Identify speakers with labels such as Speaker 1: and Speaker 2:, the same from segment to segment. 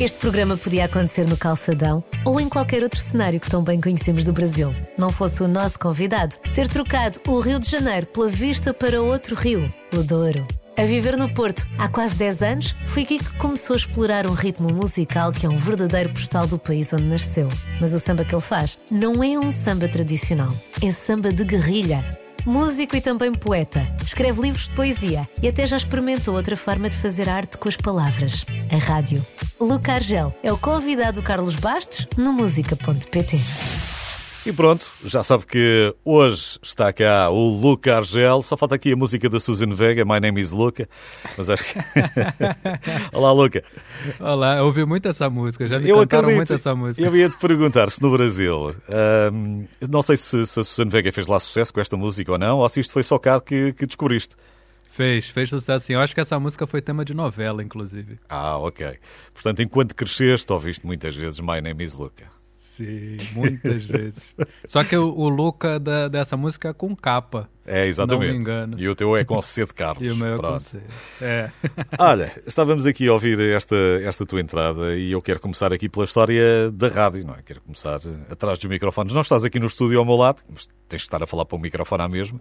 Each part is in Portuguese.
Speaker 1: Este programa podia acontecer no Calçadão ou em qualquer outro cenário que tão bem conhecemos do Brasil. Não fosse o nosso convidado ter trocado o Rio de Janeiro pela vista para outro rio, o Douro. A viver no Porto há quase 10 anos, foi aqui que começou a explorar um ritmo musical que é um verdadeiro postal do país onde nasceu. Mas o samba que ele faz não é um samba tradicional, é samba de guerrilha músico e também poeta. Escreve livros de poesia e até já experimentou outra forma de fazer arte com as palavras: a rádio. Luca Argel é o convidado Carlos Bastos no música.pt.
Speaker 2: E pronto, já sabe que hoje está cá o Luca Argel. Só falta aqui a música da Susan Vega, My Name is Luca. Mas acho que... Olá, Luca.
Speaker 3: Olá, eu ouvi muito essa música, já me eu cantaram acredito. muito essa música.
Speaker 2: Eu ia te perguntar se no Brasil, um, não sei se, se, a Susan Vega fez lá sucesso com esta música ou não, ou se isto foi só cá que, que descobriste.
Speaker 3: Fez, fez sucesso sim. Eu acho que essa música foi tema de novela, inclusive.
Speaker 2: Ah, ok. Portanto, enquanto cresceste, ouviste muitas vezes My Name is Luca.
Speaker 3: Sim, muitas vezes. Só que o, o Luca da, dessa música é com capa.
Speaker 2: É, exatamente. Não me engano. E o teu é com C de Carlos.
Speaker 3: e o meu é com C. É.
Speaker 2: Olha, estávamos aqui a ouvir esta, esta tua entrada e eu quero começar aqui pela história da rádio, não é? Quero começar atrás dos microfones. Não estás aqui no estúdio ao meu lado, mas tens que estar a falar para o microfone à mesma,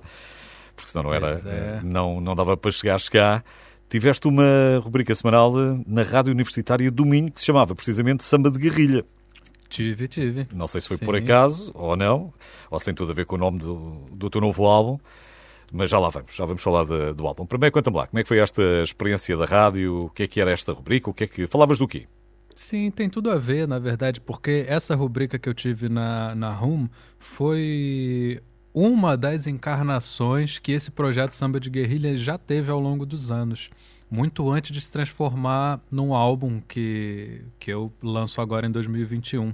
Speaker 2: porque senão não era, é. não, não dava para chegares cá. Tiveste uma rubrica semanal na Rádio Universitária do Minho que se chamava precisamente Samba de Guerrilha.
Speaker 3: Tive, tive.
Speaker 2: Não sei se foi Sim. por acaso ou não, ou se tem tudo a ver com o nome do, do teu novo álbum, mas já lá vamos, já vamos falar de, do álbum. Primeiro, conta-me lá, como é que foi esta experiência da rádio, o que é que era esta rubrica, o que é que... Falavas do quê?
Speaker 3: Sim, tem tudo a ver, na verdade, porque essa rubrica que eu tive na, na Room foi uma das encarnações que esse projeto Samba de Guerrilha já teve ao longo dos anos muito antes de se transformar num álbum que, que eu lanço agora em 2021.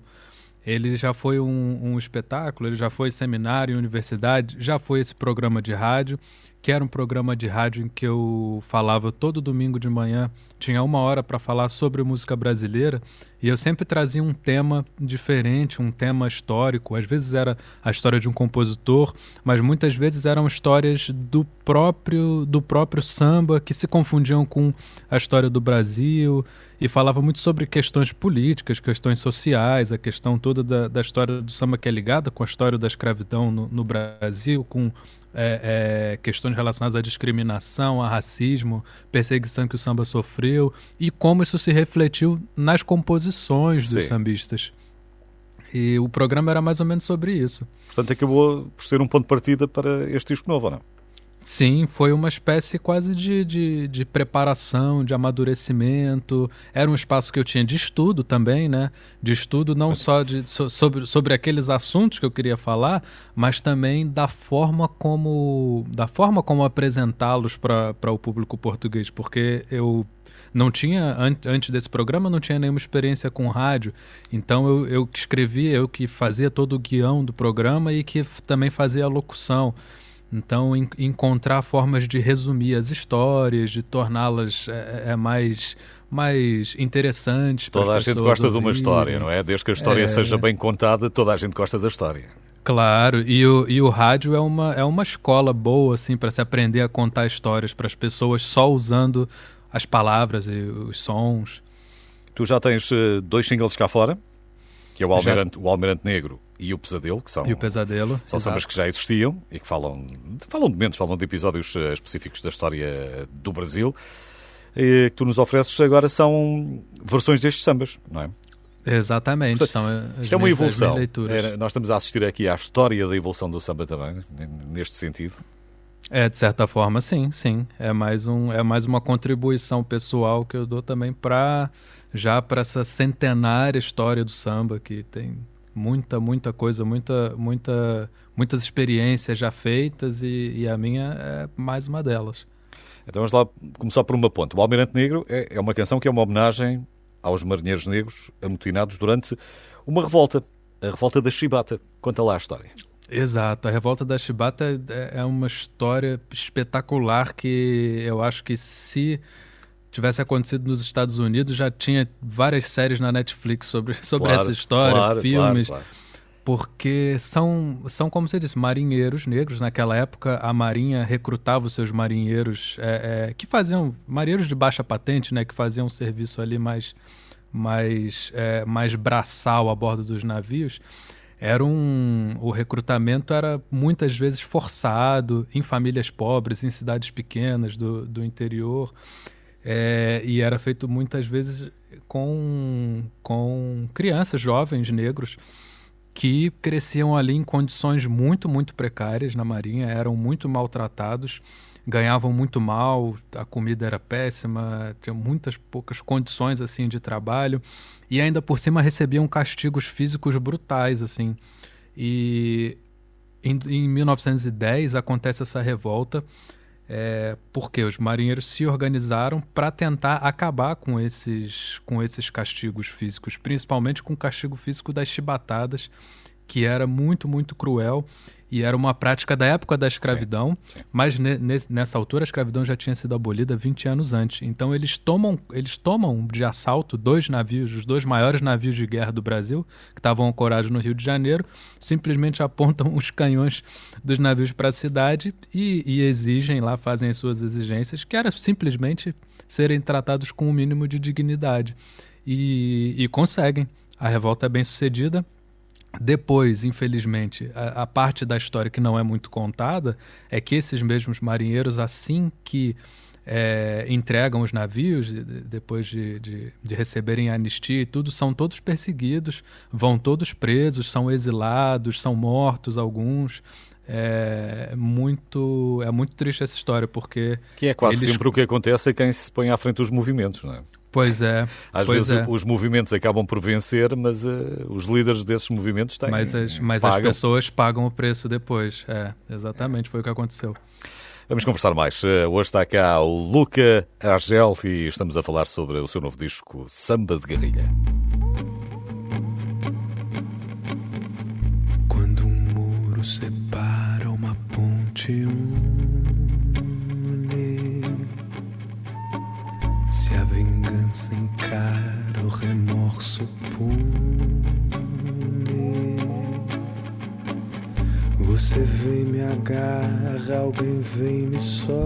Speaker 3: Ele já foi um, um espetáculo, ele já foi seminário em universidade, já foi esse programa de rádio que era um programa de rádio em que eu falava todo domingo de manhã, tinha uma hora para falar sobre música brasileira, e eu sempre trazia um tema diferente, um tema histórico. Às vezes era a história de um compositor, mas muitas vezes eram histórias do próprio do próprio samba que se confundiam com a história do Brasil e falava muito sobre questões políticas, questões sociais, a questão toda da, da história do samba que é ligada com a história da escravidão no, no Brasil, com é, é, questões relacionadas à discriminação, a racismo, perseguição que o samba sofreu e como isso se refletiu nas composições Sim. dos sambistas. E o programa era mais ou menos sobre isso.
Speaker 2: Portanto, acabou por ser um ponto de partida para este disco novo, não?
Speaker 3: Sim, foi uma espécie quase de, de, de, preparação, de amadurecimento. Era um espaço que eu tinha de estudo também, né? De estudo não só de, so, sobre, sobre aqueles assuntos que eu queria falar, mas também da forma como, da forma como apresentá-los para o público português. Porque eu não tinha, an antes desse programa, não tinha nenhuma experiência com rádio. Então eu, eu escrevia, eu que fazia todo o guião do programa e que também fazia a locução. Então, en encontrar formas de resumir as histórias, de torná-las é, é, mais, mais interessantes.
Speaker 2: Toda a gente gosta ouvirem. de uma história, não é? Desde que a história é... seja bem contada, toda a gente gosta da história.
Speaker 3: Claro, e o, e o rádio é uma, é uma escola boa assim para se aprender a contar histórias para as pessoas só usando as palavras e os sons.
Speaker 2: Tu já tens dois singles cá fora, que é o Almirante, já... o Almirante Negro e o Pesadelo, que são,
Speaker 3: e o Pesadelo,
Speaker 2: são sambas que já existiam e que falam, falam de momentos, falam de episódios eh, específicos da história do Brasil, que tu nos ofereces agora são versões destes sambas, não é?
Speaker 3: Exatamente. Portanto,
Speaker 2: são isto é uma evolução. É, nós estamos a assistir aqui à história da evolução do samba também, neste sentido.
Speaker 3: É, de certa forma, sim, sim. É mais, um, é mais uma contribuição pessoal que eu dou também para já para essa centenária história do samba que tem muita, muita coisa, muita, muita, muitas experiências já feitas e, e, a minha é mais uma delas.
Speaker 2: Então vamos lá começar por uma ponte. O Almirante Negro é, é uma canção que é uma homenagem aos marinheiros negros amotinados durante uma revolta, a revolta da Chibata. Conta lá a história.
Speaker 3: Exato, a revolta da Chibata é, é uma história espetacular que eu acho que se tivesse acontecido nos Estados Unidos, já tinha várias séries na Netflix sobre, sobre claro, essa história, claro, filmes. Claro, porque são, são, como você disse, marinheiros negros. Naquela época, a Marinha recrutava os seus marinheiros é, é, que faziam, marinheiros de baixa patente, né, que faziam um serviço ali mais, mais, é, mais braçal a bordo dos navios, era um o recrutamento era muitas vezes forçado em famílias pobres, em cidades pequenas do, do interior, é, e era feito muitas vezes com, com crianças, jovens negros que cresciam ali em condições muito, muito precárias na Marinha, eram muito maltratados, ganhavam muito mal, a comida era péssima, tinham muitas poucas condições assim de trabalho e ainda por cima recebiam castigos físicos brutais assim. E em, em 1910 acontece essa revolta é, porque os marinheiros se organizaram para tentar acabar com esses, com esses castigos físicos, principalmente com o castigo físico das chibatadas, que era muito, muito cruel e era uma prática da época da escravidão, sim, sim. mas ne, nessa altura a escravidão já tinha sido abolida 20 anos antes. Então eles tomam, eles tomam de assalto dois navios, os dois maiores navios de guerra do Brasil, que estavam ancorados no Rio de Janeiro, simplesmente apontam os canhões dos navios para a cidade e, e exigem lá, fazem as suas exigências, que era simplesmente serem tratados com o um mínimo de dignidade. E, e conseguem. A revolta é bem sucedida, depois, infelizmente, a, a, parte da história que não é muito contada é que esses mesmos marinheiros, assim que é, entregam os navios, depois de, de, de, receberem a anistia e tudo, são todos perseguidos, vão todos presos, são exilados, são mortos alguns. É muito, é muito triste essa história, porque.
Speaker 2: Que é quase eles... sempre o que acontece a quem se põe à frente dos movimentos, não é?
Speaker 3: Pois é.
Speaker 2: Às
Speaker 3: pois
Speaker 2: vezes
Speaker 3: é.
Speaker 2: os movimentos acabam por vencer, mas uh, os líderes desses movimentos têm.
Speaker 3: Mas as, mas as pessoas pagam o preço depois. É, exatamente, foi o que aconteceu.
Speaker 2: Vamos conversar mais. Uh, hoje está cá o Luca Argel e estamos a falar sobre o seu novo disco Samba de Guerrilha.
Speaker 4: Quando um muro separa uma ponte Se a vingança encara o remorso pune, você vem me agarra, alguém vem me solta.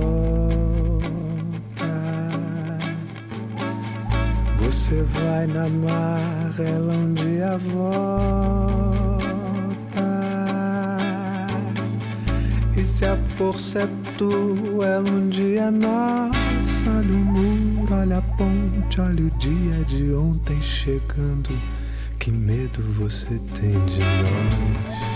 Speaker 4: Você vai na mar, ela um dia volta. E se a força é tua, ela um dia nossa, olha o mundo olha a ponte, olha o dia de ontem chegando. Que medo você tem de nós?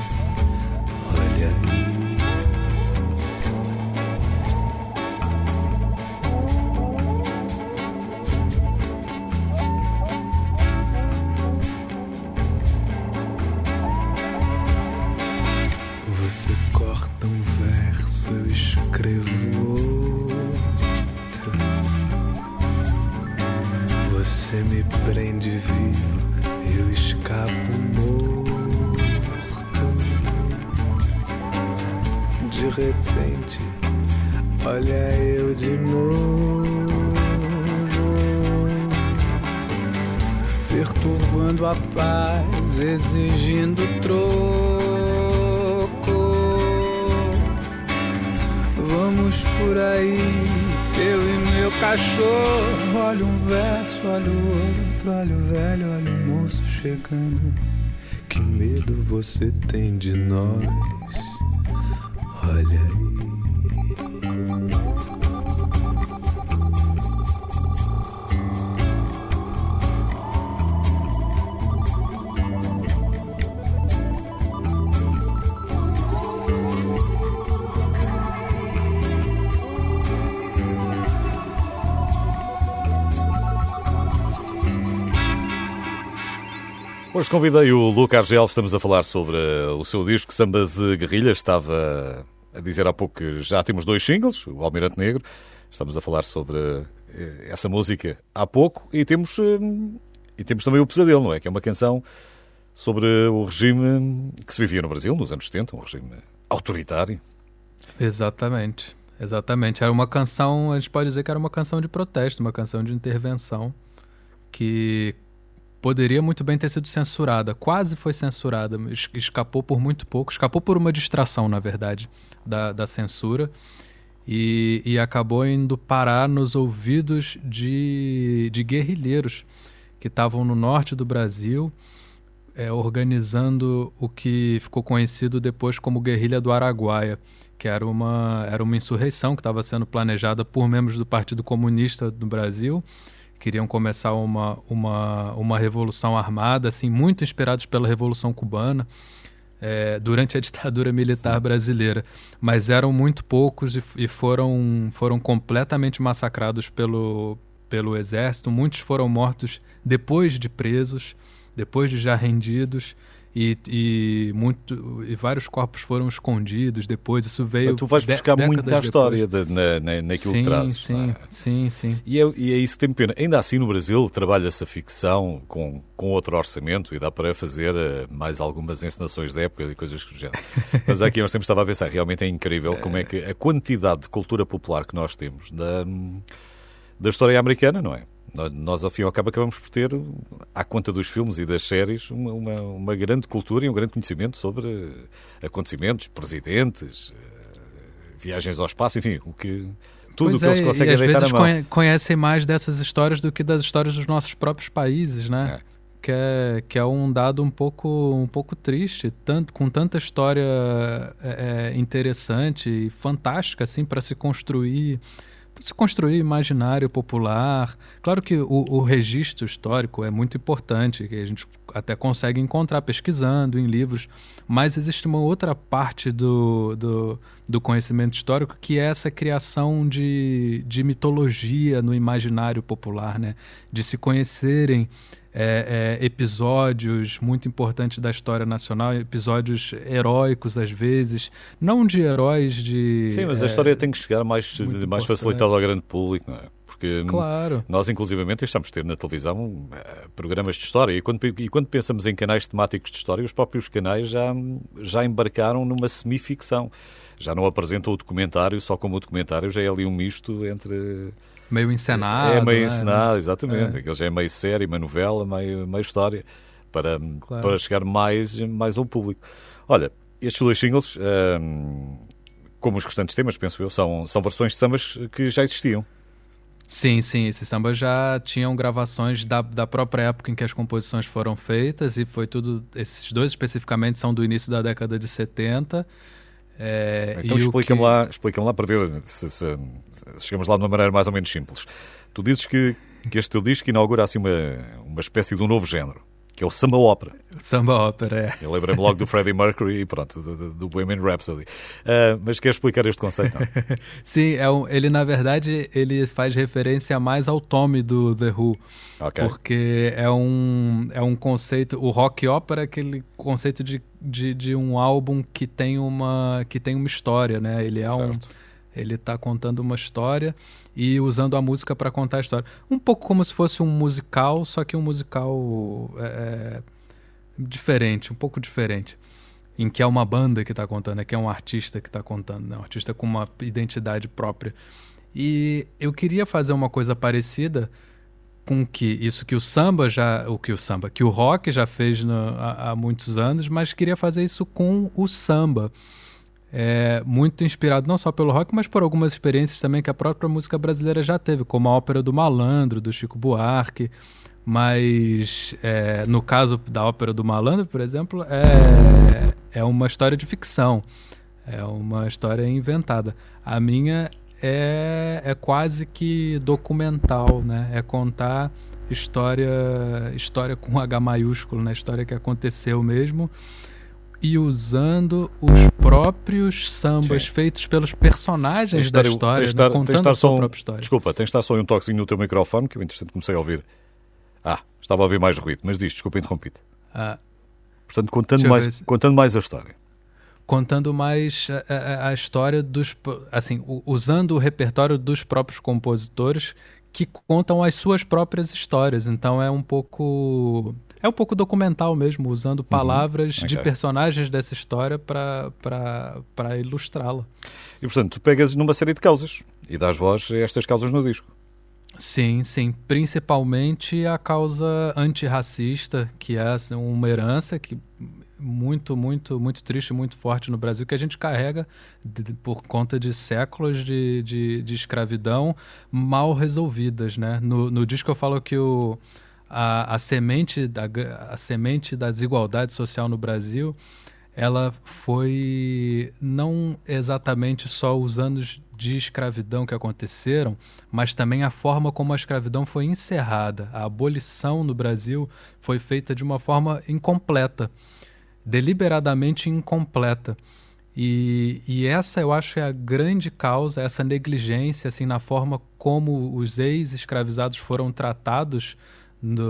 Speaker 4: Cachorro, olha um verso, olha o outro, olha o velho, olha o moço chegando. Que medo você tem de nós? Olha aí.
Speaker 2: Hoje convidei o Luca Argel, estamos a falar sobre o seu disco Samba de Guerrilha. Estava a dizer há pouco que já temos dois singles, o Almirante Negro. Estamos a falar sobre eh, essa música há pouco e temos, eh, e temos também o Pesadelo, não é? Que é uma canção sobre o regime que se vivia no Brasil nos anos 70, um regime autoritário.
Speaker 3: Exatamente, exatamente. Era uma canção, a gente pode dizer que era uma canção de protesto, uma canção de intervenção que poderia muito bem ter sido censurada, quase foi censurada, escapou por muito pouco, escapou por uma distração, na verdade, da, da censura. E, e, acabou indo parar nos ouvidos de, de guerrilheiros que estavam no norte do Brasil, é, organizando o que ficou conhecido depois como Guerrilha do Araguaia, que era uma, era uma insurreição que estava sendo planejada por membros do Partido Comunista do Brasil. Queriam começar uma, uma, uma revolução armada, assim, muito inspirados pela Revolução Cubana. É, durante a ditadura militar brasileira, mas eram muito poucos e, e, foram, foram completamente massacrados pelo, pelo exército. Muitos foram mortos depois de presos depois de já rendidos e, e, muito, e vários corpos foram escondidos depois. Isso veio.
Speaker 2: tu vais buscar da história de, na, na, naquilo
Speaker 3: sim,
Speaker 2: que trazes.
Speaker 3: Sim, é? sim, sim.
Speaker 2: E é, e é isso que tem pena. Ainda assim, no Brasil, trabalha-se a ficção com, com outro orçamento e dá para fazer uh, mais algumas encenações da época e coisas do género. Mas aqui eu sempre estava a pensar, realmente é incrível como é que a quantidade de cultura popular que nós temos da, da história americana, não é? Nós, ao fim e ao cabo, acabamos por ter, à conta dos filmes e das séries, uma, uma, uma grande cultura e um grande conhecimento sobre acontecimentos, presidentes, eh, viagens ao espaço, enfim, o que tudo
Speaker 3: pois
Speaker 2: que é, eles conseguem
Speaker 3: e
Speaker 2: deitar
Speaker 3: vezes
Speaker 2: a mão.
Speaker 3: conhecem mais dessas histórias do que das histórias dos nossos próprios países, né? É. Que é, que é um dado um pouco, um pouco triste, tanto, com tanta história é, é interessante e fantástica assim para se construir se construir imaginário popular. Claro que o, o, registro histórico é muito importante, que a gente até consegue encontrar pesquisando em livros, mas existe uma outra parte do, do, do conhecimento histórico que é essa criação de, de mitologia no imaginário popular, né? de se conhecerem é, é, episódios muito importantes da história nacional, episódios heróicos às vezes, não de heróis de.
Speaker 2: Sim, mas é, a história tem que chegar mais, mais facilitada ao grande público, não é? Porque
Speaker 3: claro.
Speaker 2: nós, inclusivamente, estamos a ter na televisão eh, programas de história e quando, e quando pensamos em canais temáticos de história, os próprios canais já, já embarcaram numa semificção. Já não apresentam o documentário só como o documentário, já é ali um misto entre
Speaker 3: Meio encenado.
Speaker 2: É meio né? encenado, exatamente. É. Aquilo já é meio série, meio novela, meio, meio história, para, claro. para chegar mais, mais ao público. Olha, estes dois singles, hum, como os restantes temas, penso eu, são, são versões de sambas que já existiam.
Speaker 3: Sim, sim, esses sambas já tinham gravações da, da própria época em que as composições foram feitas e foi tudo. Esses dois especificamente são do início da década de 70
Speaker 2: é, então explica-me que... lá, explica lá para ver se, se, se, chegamos lá de uma maneira mais ou menos simples. Tu dizes que, que este teu disco inaugura assim uma, uma espécie de um novo género que é o samba ópera.
Speaker 3: Samba ópera, é.
Speaker 2: Eu lembrei-me logo do Freddie Mercury e pronto, do, do Bohemian Rhapsody. Uh, mas quer explicar este conceito?
Speaker 3: Sim, é um, ele na verdade ele faz referência mais ao Tommy do The Who. Okay. Porque é um, é um conceito, o rock ópera é aquele conceito de, de, de, um álbum que tem uma, que tem uma história, né? Ele é certo. um ele está contando uma história e usando a música para contar a história. Um pouco como se fosse um musical, só que um musical é, é, diferente, um pouco diferente. Em que é uma banda que está contando, é que é um artista que está contando, né? um artista com uma identidade própria. E eu queria fazer uma coisa parecida com que isso que o samba já, o que o samba, que o rock já fez no, há, há muitos anos, mas queria fazer isso com o samba é, muito inspirado não só pelo rock, mas por algumas experiências também que a própria música brasileira já teve, como a ópera do Malandro, do Chico Buarque. Mas é, no caso da ópera do Malandro, por exemplo, é, é uma história de ficção, é uma história inventada. A minha é, é quase que documental, né? É contar história, história com H maiúsculo, né? História que aconteceu mesmo e usando os próprios sambas Sim. feitos pelos personagens da história, né? estar, contando a sua própria história.
Speaker 2: Desculpa, tens de estar só um toquezinho no teu microfone, que eu interessante comecei a ouvir. Ah, estava a ouvir mais ruído, mas diz, desculpa, interrompi-te. Ah, Portanto, contando mais, contando mais a história.
Speaker 3: Contando mais a, a, a história dos. Assim, usando o repertório dos próprios compositores que contam as suas próprias histórias. Então é um pouco é um pouco documental mesmo, usando uhum. palavras uhum. okay. de personagens dessa história para ilustrá-la.
Speaker 2: E portanto, tu pegas numa série de causas e dás voz a estas causas no disco.
Speaker 3: Sim, sim. Principalmente a causa antirracista, que é assim, uma herança que muito, muito, muito triste, muito forte no Brasil, que a gente carrega de, por conta de séculos de, de, de, escravidão mal resolvidas, né? No, no disco eu falo que o, a, a, semente da, a semente da desigualdade social no Brasil ela foi não exatamente só os anos de escravidão que aconteceram, mas também a forma como a escravidão foi encerrada. A abolição no Brasil foi feita de uma forma incompleta, deliberadamente incompleta. E, e, essa eu acho é a grande causa, essa negligência assim na forma como os ex-escravizados foram tratados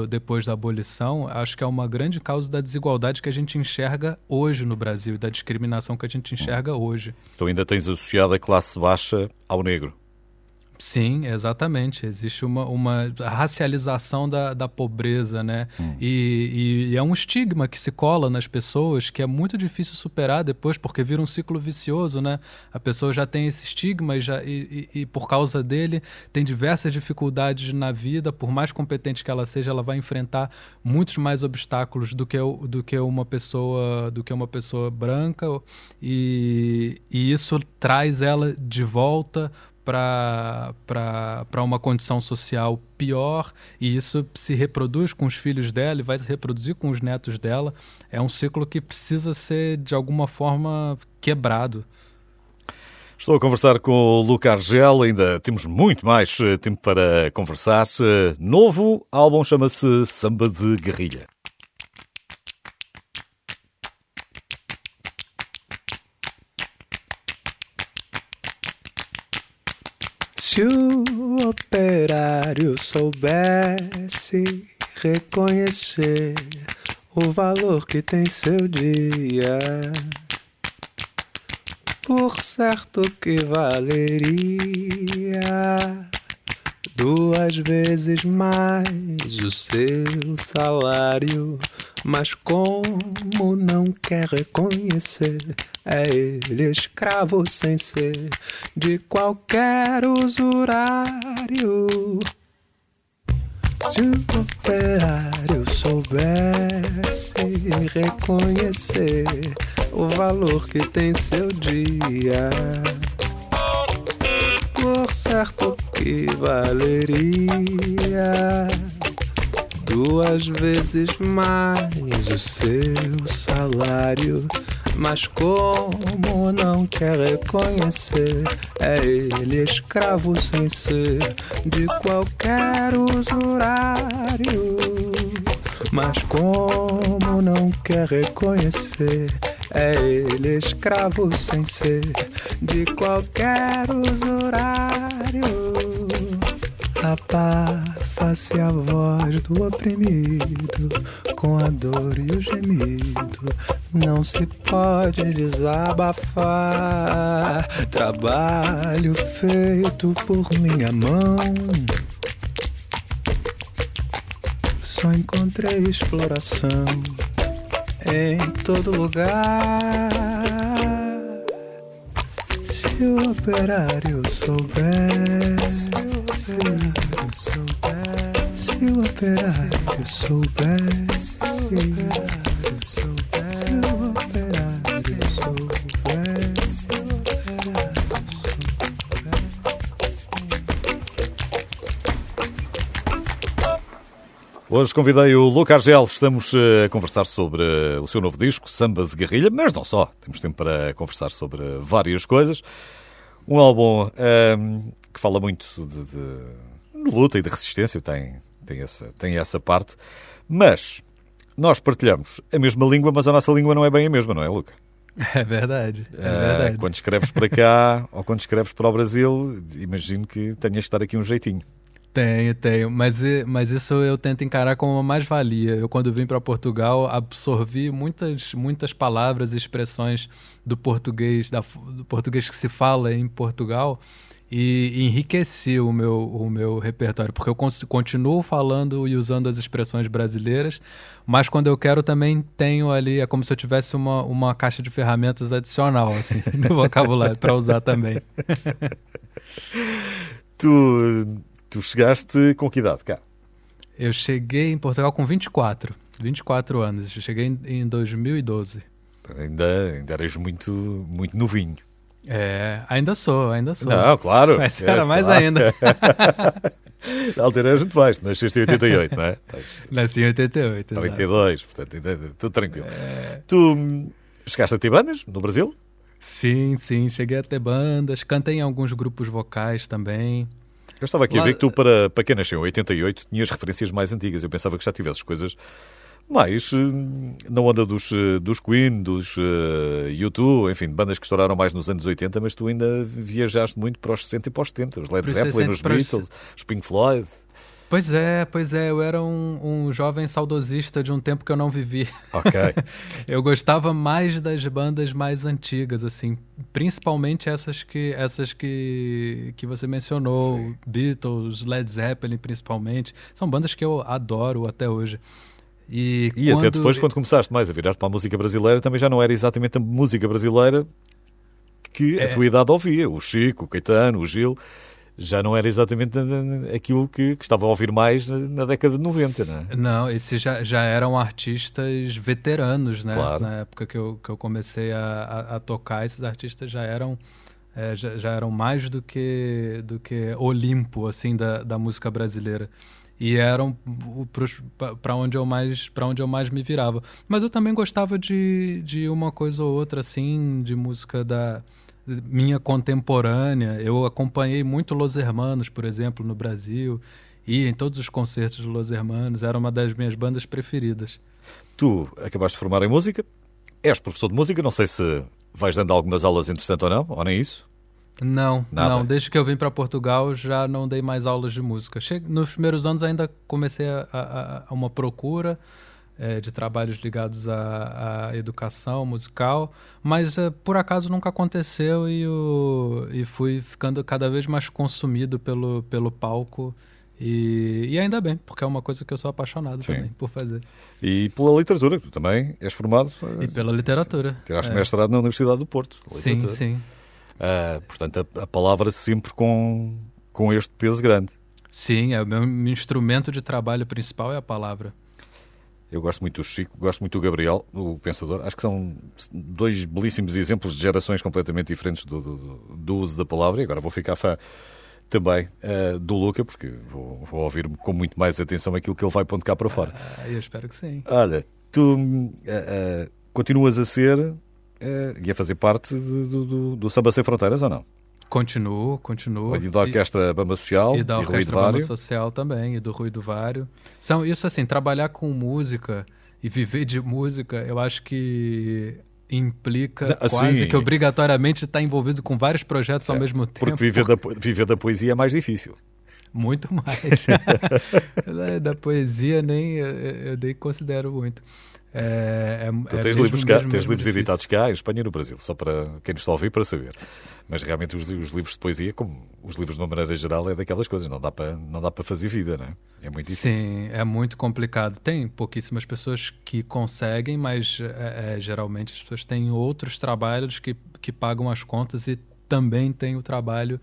Speaker 3: depois da abolição, acho que é uma grande causa da desigualdade que a gente enxerga hoje no Brasil e da discriminação que a gente enxerga hoje.
Speaker 2: Então ainda tens associado a classe baixa ao negro.
Speaker 3: Sim, exatamente. Existe uma, uma racialização da, da pobreza, né? Hum. E, e, é um estigma que se cola nas pessoas que é muito difícil superar depois, porque vira um ciclo vicioso, né? A pessoa já tem esse estigma e, já, e, e, e por causa dele tem diversas dificuldades na vida. Por mais competente que ela seja, ela vai enfrentar muitos mais obstáculos do que, do que uma pessoa do que uma pessoa branca e, e isso traz ela de volta para uma condição social pior e isso se reproduz com os filhos dela e vai se reproduzir com os netos dela. É um ciclo que precisa ser, de alguma forma, quebrado.
Speaker 2: Estou a conversar com o Luca Argel, ainda temos muito mais eh, tempo para conversar. Novo álbum chama-se Samba de Guerrilha.
Speaker 4: Se o operário soubesse reconhecer o valor que tem seu dia, por certo que valeria duas vezes mais o seu salário. Mas como não quer reconhecer, é ele escravo sem ser de qualquer usurário. Se o operário soubesse reconhecer o valor que tem seu dia por certo que valeria duas vezes mais o seu salário. Mas como não quer reconhecer, é ele escravo sem ser de qualquer usurário. Mas como não quer reconhecer, é ele escravo sem ser de qualquer usurário. Abafa-se a voz do oprimido com a dor e o gemido. Não se pode desabafar. Trabalho feito por minha mão. Só encontrei exploração em todo lugar. Se o operário soubesse, se o operário soubesse, se o operário soubesse, se
Speaker 2: Hoje convidei o Luca Argel, estamos eh, a conversar sobre eh, o seu novo disco, Samba de Guerrilha, mas não só, temos tempo para conversar sobre várias coisas. Um álbum um, ehm, que fala muito de, de, de, luta e de resistência, tem, tem, essa, tem essa parte, mas nós partilhamos a mesma língua, mas a nossa língua não é bem a mesma, não é, Luca?
Speaker 3: É verdade, é verdade.
Speaker 2: Uh, quando escreves para cá ou quando escreves para o Brasil, imagino que tenhas de estar aqui um jeitinho.
Speaker 3: Tenho, tenho. Mas, mas isso eu tento encarar como uma mais-valia. Eu, quando vim para Portugal, absorvi muitas, muitas palavras e expressões do português, da, do português que se fala em Portugal e enriqueci o meu, o meu repertório, porque eu continuo falando e usando as expressões brasileiras, mas quando eu quero também tenho ali, é como se eu tivesse uma, uma caixa de ferramentas adicional, assim, no vocabulário para usar também.
Speaker 2: tu Tu chegaste com que idade cá?
Speaker 3: Eu cheguei em Portugal com 24, 24 anos. Eu cheguei em, em 2012.
Speaker 2: Ainda, ainda eras muito, muito novinho.
Speaker 3: É, ainda sou, ainda sou.
Speaker 2: Não, claro.
Speaker 3: Mas era mais claro. ainda.
Speaker 2: Na altura a gente vais, nasceste em 88, não é?
Speaker 3: Nasci em 88.
Speaker 2: 32, exato. portanto, tudo tranquilo. É... Tu hum, chegaste a ter bandas no Brasil?
Speaker 3: Sim, sim, cheguei a ter bandas, cantei em alguns grupos vocais também.
Speaker 2: Eu estava aqui Lá... a ver que tu, para, para quem nasceu em 88, tinhas referências mais antigas. Eu pensava que já tivesses coisas mais eh, na onda dos, eh, dos Queen, dos uh, U2, enfim, bandas que estouraram mais nos anos 80, mas tu ainda viajaste muito para os 60 e para os 70, os Led Zeppelin, os Beatles, os Pink Floyd.
Speaker 3: Pois é, pois é, eu era um, um jovem saudosista de um tempo que eu não vivi.
Speaker 2: Ok.
Speaker 3: eu gostava mais das bandas mais antigas, assim, principalmente essas que essas que, que você mencionou, Sim. Beatles, Led Zeppelin, principalmente. São bandas que eu adoro até hoje.
Speaker 2: E, e quando... até depois, quando começaste mais a virar para a música brasileira, também já não era exatamente a música brasileira que é. a tua idade ouvia. O Chico, o Caetano, o Gil, já não era exatamente aquilo que, que estava a ouvir mais na, década de 90, não é?
Speaker 3: Não, esses já, já eram artistas veteranos, né? Claro. Na época que eu, que eu comecei a, a, a tocar, esses artistas já eram... É, já, já, eram mais do que do que Olimpo assim da, da música brasileira e eram para onde eu mais para onde eu mais me virava mas eu também gostava de, de uma coisa ou outra assim de música da minha contemporânea eu acompanhei muito Los Hermanos por exemplo no Brasil e em todos os concertos de Los Hermanos era uma das minhas bandas preferidas
Speaker 2: tu acabaste de formar em música és professor de música não sei se vais dando algumas aulas interessantes ou não ou nem isso
Speaker 3: não, Nada. não. Desde que eu vim para Portugal já não dei mais aulas de música. Che... Nos primeiros anos ainda comecei a, a, a uma procura é, de trabalhos ligados à, à educação musical, mas é, por acaso nunca aconteceu e, o, e fui ficando cada vez mais consumido pelo, pelo palco. E, e, ainda bem, porque é uma coisa que eu sou apaixonado Sim. também por fazer.
Speaker 2: E pela literatura, que tu também és formado.
Speaker 3: E pela literatura.
Speaker 2: Tiraste é. mestrado na Universidade do Porto.
Speaker 3: Sim, sim.
Speaker 2: Uh, portanto, a, a, palavra sempre com, com este peso grande.
Speaker 3: Sim, é o meu instrumento de trabalho principal é a palavra.
Speaker 2: Eu gosto muito do Chico, gosto muito do Gabriel, o pensador. Acho que são dois belíssimos exemplos de gerações completamente diferentes do, do, do uso da palavra. E agora vou ficar fã também uh, do Luca, porque vou, vou ouvir com muito mais atenção aquilo que ele vai pondo cá para fora.
Speaker 3: Ah, eu espero que sim.
Speaker 2: Olha, tu uh, continuas a ser uh, ia fazer parte de, do, do, do Samba Sem Fronteiras ou não?
Speaker 3: Continuo, continuo.
Speaker 2: E da Orquestra Bamba Social.
Speaker 3: E da Orquestra Bamba Social também, e do Rui do Vário. São, isso assim, trabalhar com música e viver de música, eu acho que implica assim, quase que obrigatoriamente estar envolvido com vários projetos ao mesmo tempo.
Speaker 2: Porque viver, Da, viver da poesia é mais difícil.
Speaker 3: Muito mais. da poesia nem eu, eu nem considero muito. É, é,
Speaker 2: tu é tens, mesmo, livros, cá, tens livros editados cá em Espanha e no Brasil, só para quem nos está a ouvir para saber. Mas realmente os, os, livros de poesia, como os livros de uma maneira geral, é daquelas coisas, não dá para, não dá para fazer vida, não é? Muito difícil.
Speaker 3: Sim, é muito complicado. Tem pouquíssimas pessoas que conseguem, mas é, é, geralmente as pessoas têm outros trabalhos que, que pagam as contas e também tem o trabalho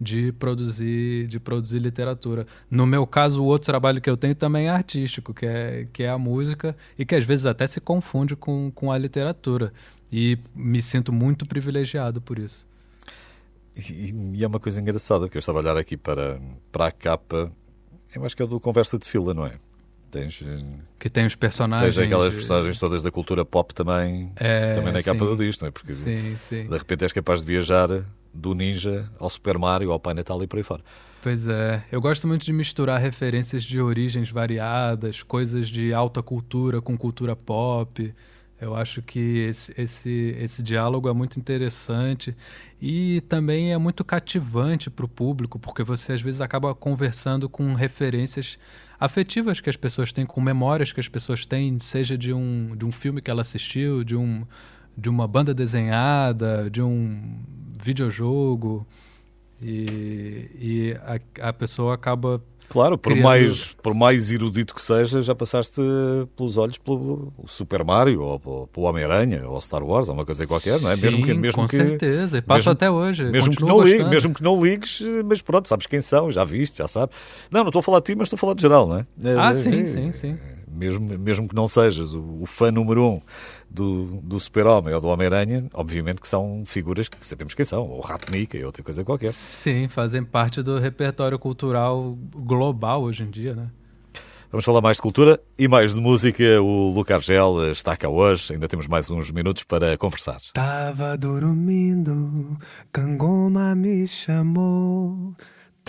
Speaker 3: de produzir de produzir literatura. No meu caso, o outro trabalho que eu tenho também é artístico, que é, que é a música e que às vezes até se confunde com, com a literatura. E me sinto muito privilegiado por isso.
Speaker 2: E, e é uma coisa engraçada, porque eu estava a olhar aqui para, para a capa, eu acho que é do Conversa de Fila, não é? Tens,
Speaker 3: que tem os personagens.
Speaker 2: Tens aquelas personagens todas da cultura pop também, é, também na capa do disco, não é? Porque
Speaker 3: sim, sim.
Speaker 2: de repente és capaz de viajar do Ninja ao Super Mario, ao Pai Natal e por aí fora.
Speaker 3: Pois é, eu gosto muito de misturar referências de origens variadas, coisas de alta cultura com cultura pop. Eu acho que esse, esse, esse diálogo é muito interessante e também é muito cativante para o público, porque você às vezes acaba conversando com referências afetivas que as pessoas têm, com memórias que as pessoas têm, seja de um, de um filme que ela assistiu, de, um, de uma banda desenhada, de um videojogo e, e a, a pessoa acaba
Speaker 2: Claro, por, criando... mais, por mais erudito que seja, já passaste pelos olhos pelo Super Mario, ou pelo Homem-Aranha, ou Star Wars, ou uma coisa qualquer, não é?
Speaker 3: Sim, mesmo que, mesmo com que, certeza, e passo até hoje.
Speaker 2: Mesmo que, não ligue, mesmo que não ligues, mas pronto, sabes quem são, já viste, já sabes. Não, não estou a falar de ti, mas estou a falar de geral, não é?
Speaker 3: Ah, sim, sim, sim.
Speaker 2: Mesmo, mesmo que não sejas o, o fã número um do, do Super-Homem ou do Homem-Aranha, obviamente que são figuras que sabemos quem são, ou Rato Mica e outra coisa qualquer.
Speaker 3: Sim, fazem parte do repertório cultural global hoje em dia, né?
Speaker 2: Vamos falar mais de cultura e mais de música. O Luca Argel está cá hoje. Ainda temos mais uns minutos para conversar.
Speaker 4: Tava dormindo, Cangoma me chamou.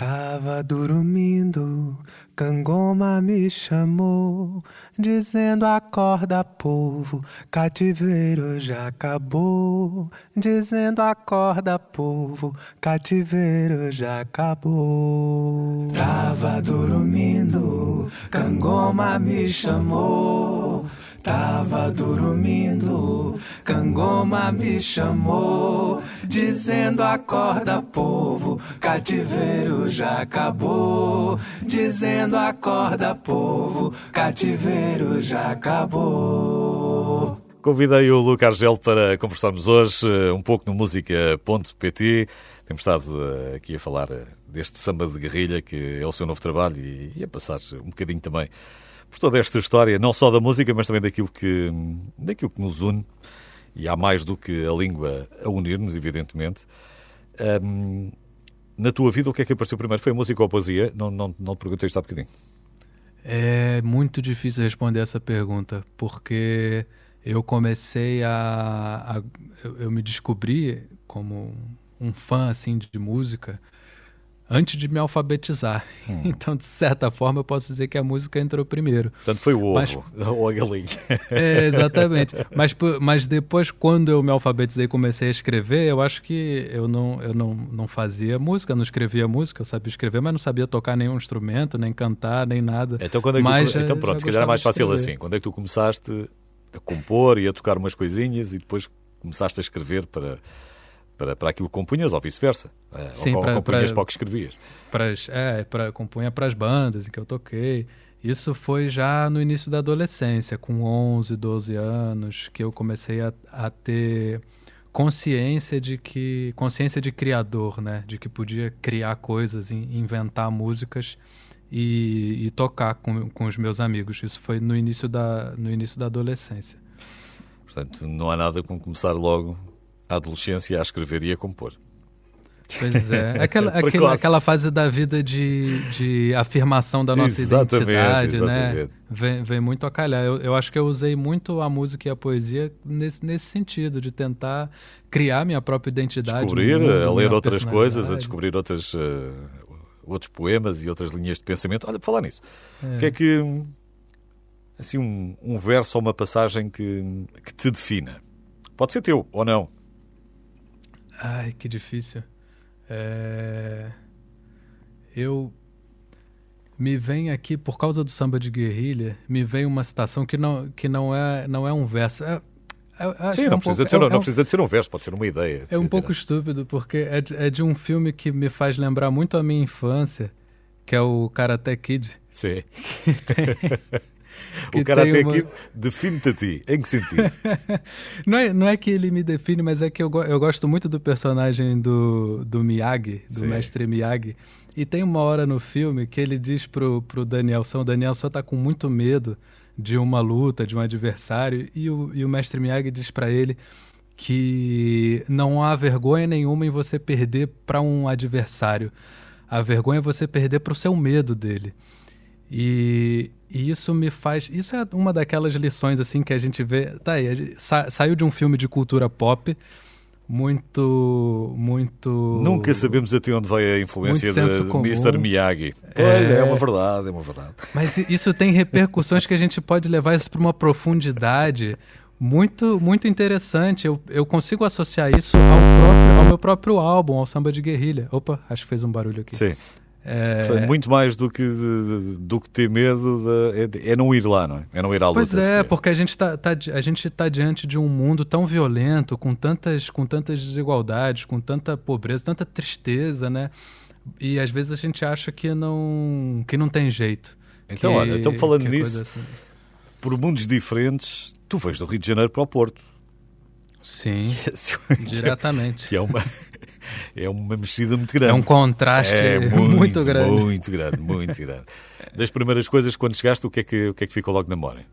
Speaker 4: Tava dormindo, Cangoma me chamou, dizendo acorda povo, cativeiro já acabou. Dizendo acorda povo, cativeiro já acabou. Tava dormindo, Cangoma me chamou. Tava dormindo, Cangoma me chamou, dizendo acorda povo, cativeiro já acabou. Dizendo acorda povo, cativeiro já acabou.
Speaker 2: Convidei o Luca Argel para conversarmos hoje eh, um pouco no música.pt. Temos estado eh, aqui a falar eh, deste samba de guerrilha que é o seu novo trabalho e a passar um bocadinho também por toda esta história, não só da música, mas também daquilo que, daquilo que nos une. E há mais do que a língua a unir-nos, evidentemente. Um, na tua vida, o que é que apareceu primeiro? Foi a música ou a poesia? Não, não, não te perguntei isto há bocadinho.
Speaker 3: É muito difícil responder essa pergunta, porque eu comecei a. a eu, me descobri como um fã assim de música antes de me alfabetizar. Hum. Então, de certa forma, eu posso dizer que a música entrou primeiro.
Speaker 2: Portanto, foi o ovo mas, ou a galinha.
Speaker 3: É, exatamente. mas, mas depois, quando eu me alfabetizei e comecei a escrever, eu acho que eu não, eu não, não fazia música, não escrevia música, eu sabia escrever, mas não sabia tocar nenhum instrumento, nem cantar, nem nada.
Speaker 2: Então, quando é mas, tu, então pronto, se calhar é mais fácil assim. Quando é que tu começaste a compor e a tocar umas coisinhas e depois começaste a escrever para para, para aquilo que compunhas ou vice-versa. É, Sim, ou para, compunhas para, para o que escrevias.
Speaker 3: Para as, é, para, compunha para as bandas em que eu toquei. Isso foi já no início da adolescência, com 11, 12 anos, que eu comecei a, a ter consciência de que consciência de criador, né, de que podia criar coisas, inventar músicas e, e tocar com, com os meus amigos. Isso foi no início da no início da adolescência.
Speaker 2: Portanto, não há nada como começar logo a adolescência a escrever e a compor.
Speaker 3: Pois é, aquela, aquela, aquela, fase da vida de, de afirmação da nossa exatamente, identidade, né? exatamente. né? Vem, vem, muito a calhar. Eu, eu, acho que eu usei muito a música e a poesia nesse, nesse sentido, de tentar criar minha própria identidade.
Speaker 2: Descobrir, mundo, a ler outras coisas, a descobrir outras, uh, outros poemas e outras linhas de pensamento. Olha, para falar nisso, é. o que é que. Assim, um, um verso ou uma passagem que, que te defina? Pode ser teu ou não,
Speaker 3: Ai, que difícil. É... Eu me vem aqui por causa do samba de guerrilha, me vem uma citação que não que não é não é um verso. É,
Speaker 2: é, Sim, é não, um precisa, pouco, de ser, é, não, não precisa de ser um verso, pode ser uma ideia.
Speaker 3: É um pouco estúpido, porque é de, é de um filme que me faz lembrar muito a minha infância, que é o Karate Kid.
Speaker 2: Sim. o Karate uma... Kid define-te a ti. Em que sentido?
Speaker 3: não, é, não é que ele me define, mas é que eu, eu gosto muito do personagem do, do Miyagi, do Sim. mestre Miyagi. E tem uma hora no filme que ele diz pro, pro Danielson, o Danielson tá com muito medo de uma luta, de um adversário, e o, e o mestre Miyagi diz para ele que não há vergonha nenhuma em você perder para um adversário. A vergonha é você perder para o seu medo dele. E, e, isso me faz. Isso é uma daquelas lições assim que a gente vê. Tá aí, gente, sa, saiu de um filme de cultura pop muito. muito.
Speaker 2: Nunca sabemos até onde vai a influência de Mr. Miyagi. Pois é... é uma verdade, é uma verdade.
Speaker 3: Mas isso tem repercussões que a gente pode levar isso para uma profundidade muito muito interessante. Eu, eu consigo associar isso ao, próprio, ao meu próprio álbum, ao samba de guerrilha. Opa, acho que fez um barulho aqui.
Speaker 2: Sim. É... muito mais do que, do que ter medo de, é, é, não ir lá, não é? É não ir à luta.
Speaker 3: Pois é, porque a gente está tá, a gente tá diante de um mundo tão violento, com tantas, com tantas desigualdades, com tanta pobreza, tanta tristeza, né? E às vezes a gente acha que não, que não tem jeito.
Speaker 2: Então,
Speaker 3: que,
Speaker 2: olha, estamos falando nisso. Assim. Por mundos diferentes, tu vens do Rio de Janeiro para o Porto.
Speaker 3: Sim, diretamente.
Speaker 2: Que é uma é uma mexida muito grande.
Speaker 3: É um contraste
Speaker 2: é
Speaker 3: muito, muito, grande.
Speaker 2: Muito grande, muito grande. Das primeiras coisas, quando chegaste, o que é que, o que, é que ficou logo na memória?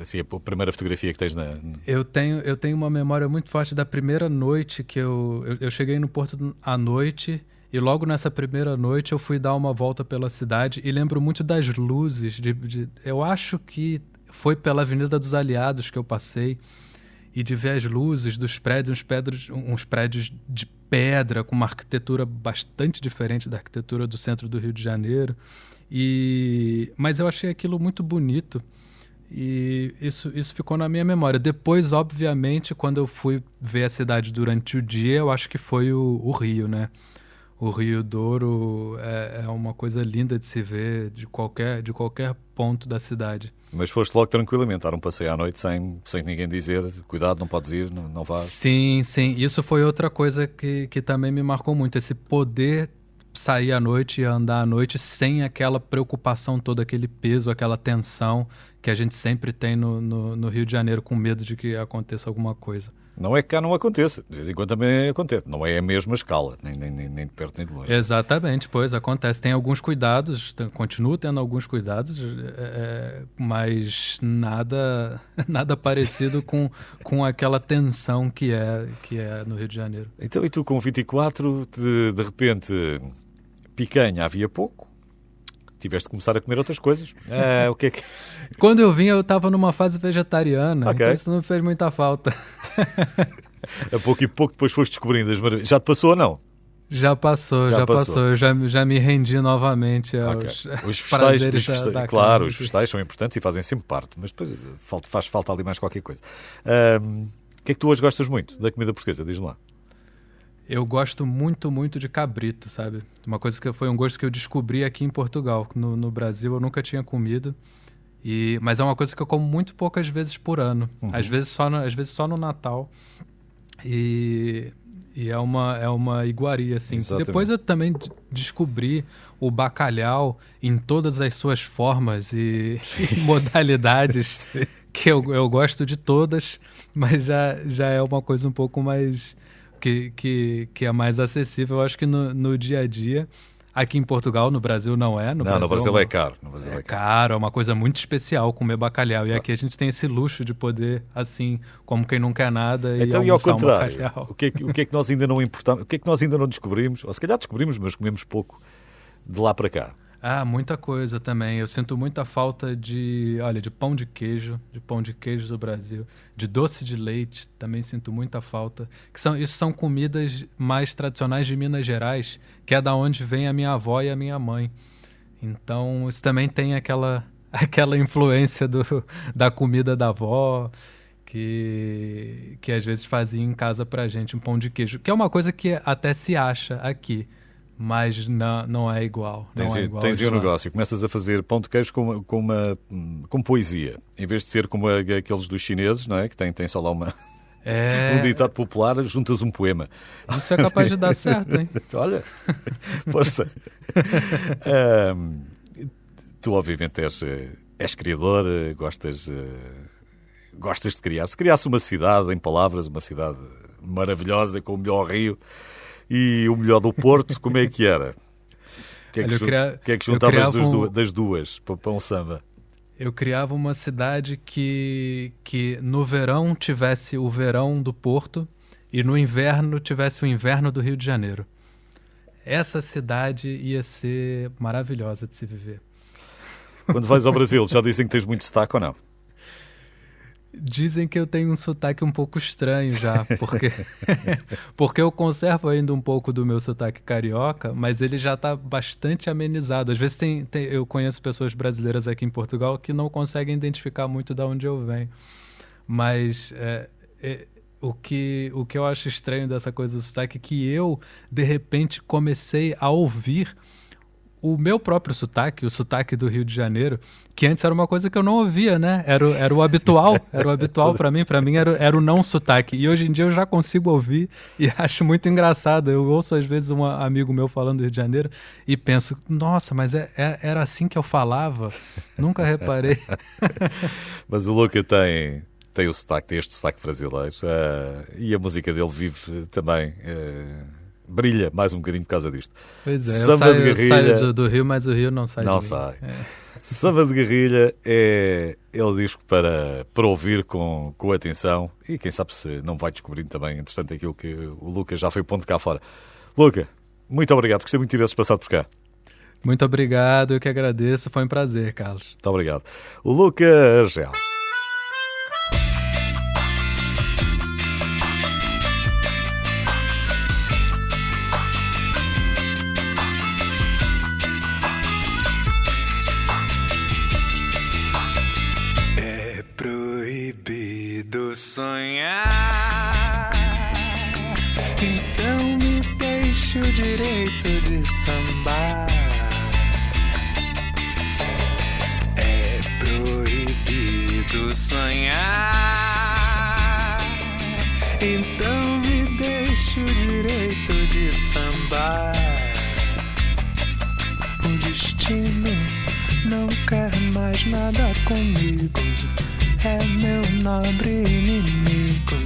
Speaker 2: Assim, a primeira fotografia que tens na.
Speaker 3: Eu tenho, eu tenho uma memória muito forte da primeira noite que eu, eu, eu cheguei no Porto à noite. E logo nessa primeira noite eu fui dar uma volta pela cidade e lembro muito das luzes. De, de, eu acho que foi pela Avenida dos Aliados que eu passei e de ver as luzes dos prédios, uns prédios, uns prédios de pedra com uma arquitetura bastante diferente da arquitetura do centro do Rio de Janeiro. E mas eu achei aquilo muito bonito e isso, isso ficou na minha memória. Depois, obviamente, quando eu fui ver a cidade durante o dia, eu acho que foi o, o Rio, né? O Rio Douro é, é, uma coisa linda de se ver de qualquer, de qualquer ponto da cidade.
Speaker 2: Mas foste logo tranquilamente, dar um passeio à noite sem, sem ninguém dizer cuidado, não podes ir, não, não vá.
Speaker 3: Sim, sim. Isso foi outra coisa que, que também me marcou muito, esse poder sair à noite e andar à noite sem aquela preocupação toda, aquele peso, aquela tensão que a gente sempre tem no, no, no Rio de Janeiro com medo de que aconteça alguma coisa.
Speaker 2: Não é que cá não aconteça, de vez em quando também acontece. Não é a mesma escala, nem, nem, nem, nem de perto nem de longe.
Speaker 3: Exatamente, pois acontece. Tem alguns cuidados, continuo tendo alguns cuidados, é, mas nada nada parecido com, com aquela tensão que é, que é no Rio de Janeiro.
Speaker 2: Então, e tu com 24, de, de repente, picanha havia pouco, tiveste de começar a comer outras coisas. Ah, o que é que...
Speaker 3: Quando eu vim, eu estava numa fase vegetariana, okay. então isso não me fez muita falta.
Speaker 2: a pouco e pouco depois foste descobrindo as maravilhas. Já te passou ou não?
Speaker 3: Já passou, já, já passou. passou. Eu já, já me rendi novamente aos okay. os
Speaker 2: vegetais, os da, da Claro, carne. os vegetais são importantes e fazem sempre parte, mas depois falta, faz falta ali mais qualquer coisa. Um, o que é que tu hoje gostas muito da comida portuguesa? Diz-me lá.
Speaker 3: Eu gosto muito, muito de cabrito, sabe? Uma coisa que foi um gosto que eu descobri aqui em Portugal. No, no Brasil eu nunca tinha comido. E, mas é uma coisa que eu como muito poucas vezes por ano. Uhum. Às, vezes só no, às vezes só no Natal. E, e é, uma, é uma iguaria, assim. Exatamente. Depois eu também descobri o bacalhau em todas as suas formas e, e modalidades. que eu, eu gosto de todas, mas já, já é uma coisa um pouco mais que, que, que é mais acessível, eu acho que no, no dia a dia. Aqui em Portugal, no Brasil não é.
Speaker 2: No
Speaker 3: não,
Speaker 2: Brasil, no Brasil é caro. No Brasil
Speaker 3: é, é caro, é uma coisa muito especial comer bacalhau. E aqui a gente tem esse luxo de poder, assim, como quem não quer nada,
Speaker 2: então,
Speaker 3: e, e ao
Speaker 2: contrário,
Speaker 3: um.
Speaker 2: O que, é que, o que é que nós ainda não importamos? O que é que nós ainda não descobrimos? Ou se calhar descobrimos, mas comemos pouco de lá para cá.
Speaker 3: Ah, muita coisa também. Eu sinto muita falta de, olha, de pão de queijo, de pão de queijo do Brasil, de doce de leite, também sinto muita falta. Que são, isso são comidas mais tradicionais de Minas Gerais, que é da onde vem a minha avó e a minha mãe. Então, isso também tem aquela aquela influência do, da comida da avó, que, que às vezes fazia em casa pra gente um pão de queijo, que é uma coisa que até se acha aqui mas não, não é igual.
Speaker 2: Tens,
Speaker 3: não é igual
Speaker 2: tens um negócio, começas a fazer pão de queijo com, com, uma, com poesia, em vez de ser como aqueles dos chineses, não é? que tem, tem só lá uma. É... Um ditado popular, juntas um poema.
Speaker 3: Isso é capaz de dar certo, hein?
Speaker 2: Olha, força. um, tu, obviamente, és, és criador, gostas, gostas de criar. Se criasse uma cidade, em palavras, uma cidade maravilhosa, com o melhor rio, e o melhor do Porto, como é que era? O que é que, Olha, cria... que, é que juntavas das, duas, das duas para um samba?
Speaker 3: Eu criava uma cidade que, que no verão tivesse o verão do Porto e no inverno tivesse o inverno do Rio de Janeiro. Essa cidade ia ser maravilhosa de se viver.
Speaker 2: Quando vais ao Brasil, já dizem que tens muito destaque ou não?
Speaker 3: Dizem que eu tenho um sotaque um pouco estranho já, porque, porque eu conservo ainda um pouco do meu sotaque carioca, mas ele já está bastante amenizado. Às vezes tem, tem, eu conheço pessoas brasileiras aqui em Portugal que não conseguem identificar muito de onde eu venho. Mas é, é, o, que, o que eu acho estranho dessa coisa do sotaque é que eu, de repente, comecei a ouvir o meu próprio sotaque, o sotaque do Rio de Janeiro, que antes era uma coisa que eu não ouvia, né? Era, era o habitual, era o habitual para mim, para mim era, era o não sotaque. E hoje em dia eu já consigo ouvir e acho muito engraçado. Eu ouço às vezes um amigo meu falando do Rio de Janeiro e penso, nossa, mas é, é, era assim que eu falava? Nunca reparei.
Speaker 2: mas o Luca tem, tem o sotaque, tem este sotaque brasileiro uh, e a música dele vive também. Uh brilha mais um bocadinho por causa disto.
Speaker 3: Pois é,
Speaker 2: Samba
Speaker 3: saio,
Speaker 2: de guerrilha.
Speaker 3: do, do Rio, mas o Rio não sai
Speaker 2: Não sai.
Speaker 3: É.
Speaker 2: Samba de Guerrilha é, é o disco para, para ouvir com, com atenção e quem sabe se não vai descobrindo também, entretanto, aquilo que o Lucas já foi ponto cá fora. Luca, muito obrigado, gostei muito de tivesses passado por cá.
Speaker 3: Muito obrigado, eu que agradeço, foi um prazer, Carlos.
Speaker 2: Muito obrigado. O Luca Argel.
Speaker 4: De sambar. É proibido sonhar. Então me deixe o direito de sambar. O destino não quer mais nada comigo. É meu nobre inimigo.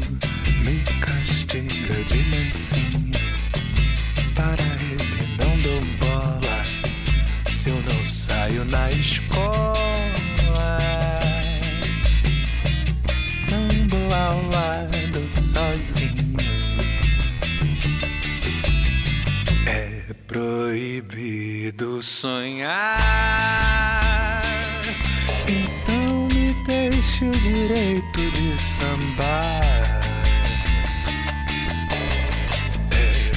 Speaker 4: Me castiga de mansinho. Para não saio na escola. Sambo ao lado sozinho. É proibido sonhar. Então me deixe o direito de sambar. É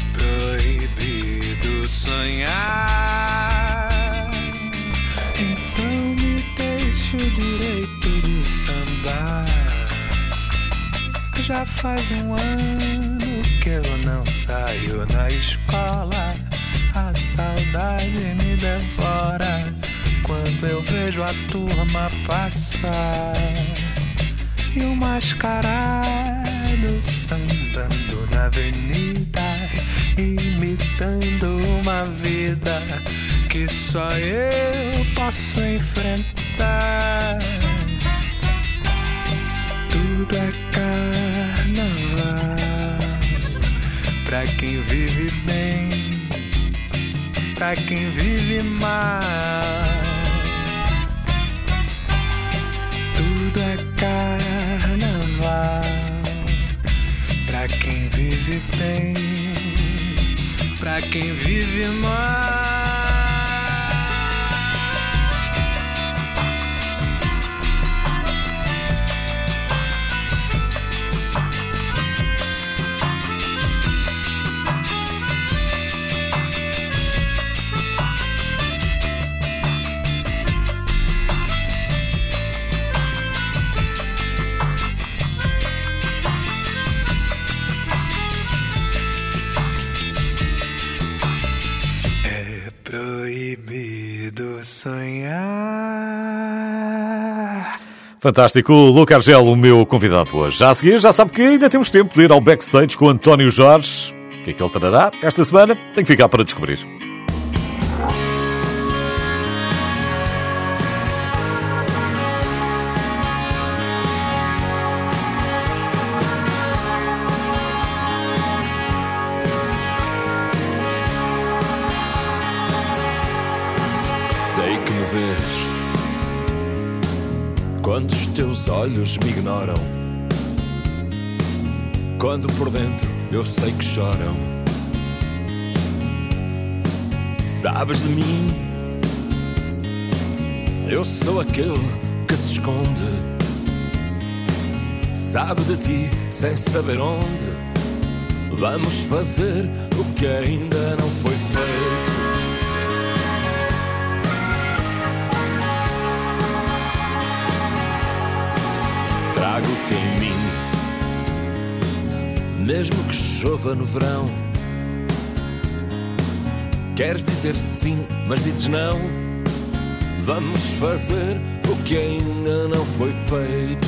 Speaker 4: sonhar. Sambar. Já faz um ano que eu não saio na escola. A saudade me devora quando eu vejo a turma passar. E o mascarado sambando na avenida, imitando uma vida que só eu posso enfrentar. Tudo é carnaval pra quem vive bem, pra quem vive mal. Tudo é carnaval pra quem vive bem, pra quem vive mal.
Speaker 2: Fantástico, o Luca Argel, o meu convidado hoje. Já a seguir, já sabe que ainda temos tempo de ir ao backstage com António Jorge. O que é que ele trará esta semana? Tem que ficar para descobrir.
Speaker 5: Olhos me ignoram. Quando por dentro eu sei que choram. Sabes de mim? Eu sou aquele que se esconde. Sabe de ti sem saber onde. Vamos fazer o que ainda não foi feito. Mim, mesmo que chova no verão. Queres dizer sim, mas dizes não. Vamos fazer o que ainda não foi feito.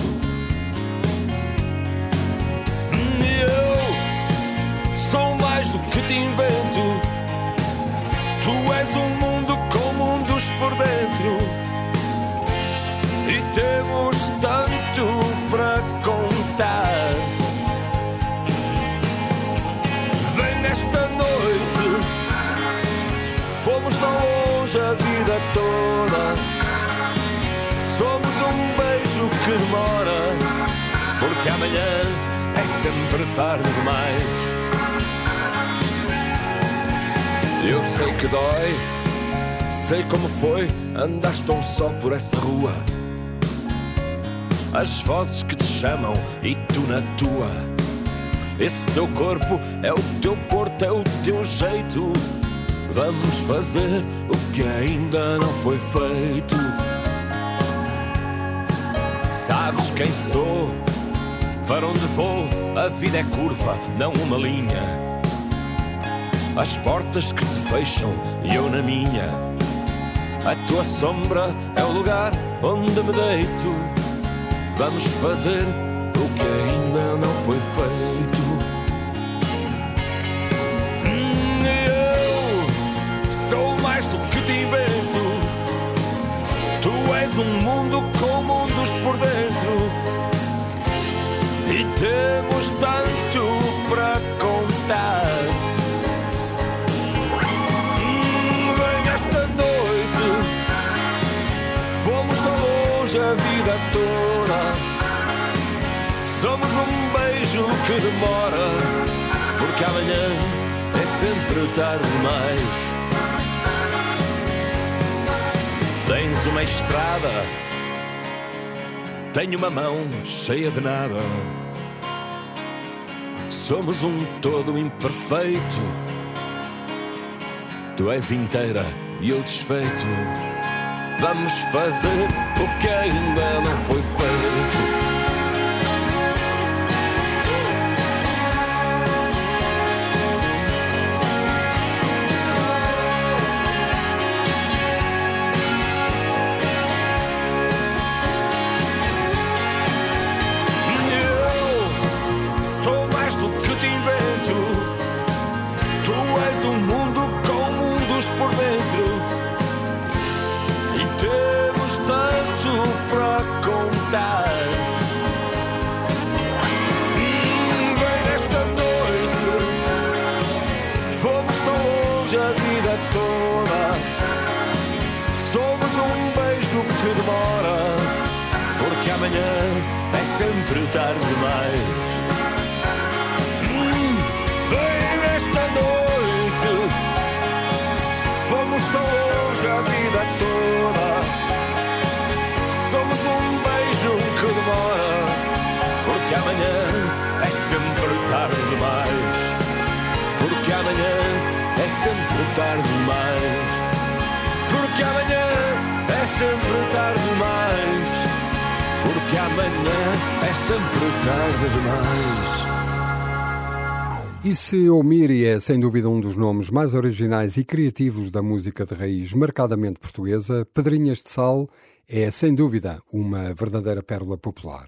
Speaker 5: Eu sou mais do que te invento. Tarde demais. Eu sei que dói, sei como foi, andaste tão só por essa rua. As vozes que te chamam e tu na tua. Esse teu corpo é o teu porto, é o teu jeito. Vamos fazer o que ainda não foi feito. Sabes quem sou? Para onde vou? A vida é curva, não uma linha. As portas que se fecham e eu na minha. A tua sombra é o lugar onde me deito. Vamos fazer o que ainda não foi feito. Hum, Eu sou mais do que te invento. Tu és um mundo com mundos por dentro. Temos tanto para contar. Vem esta noite. Fomos tão longe a vida toda. Somos um beijo que demora. Porque amanhã é sempre tarde demais. Tens uma estrada, tenho uma mão cheia de nada. Somos um todo imperfeito. Tu és inteira e eu desfeito. Vamos fazer o que ainda não foi feito. Sempre tarde demais. Hum, Vem esta noite. Fomos tão longe a vida toda. Somos um beijo que demora. Porque amanhã é sempre tarde demais. Porque amanhã é sempre tarde demais. Porque amanhã é sempre tarde demais. Porque amanhã é sempre tarde demais.
Speaker 6: E se Omiri é sem dúvida um dos nomes mais originais e criativos da música de raiz marcadamente portuguesa, Pedrinhas de Sal é sem dúvida uma verdadeira pérola popular.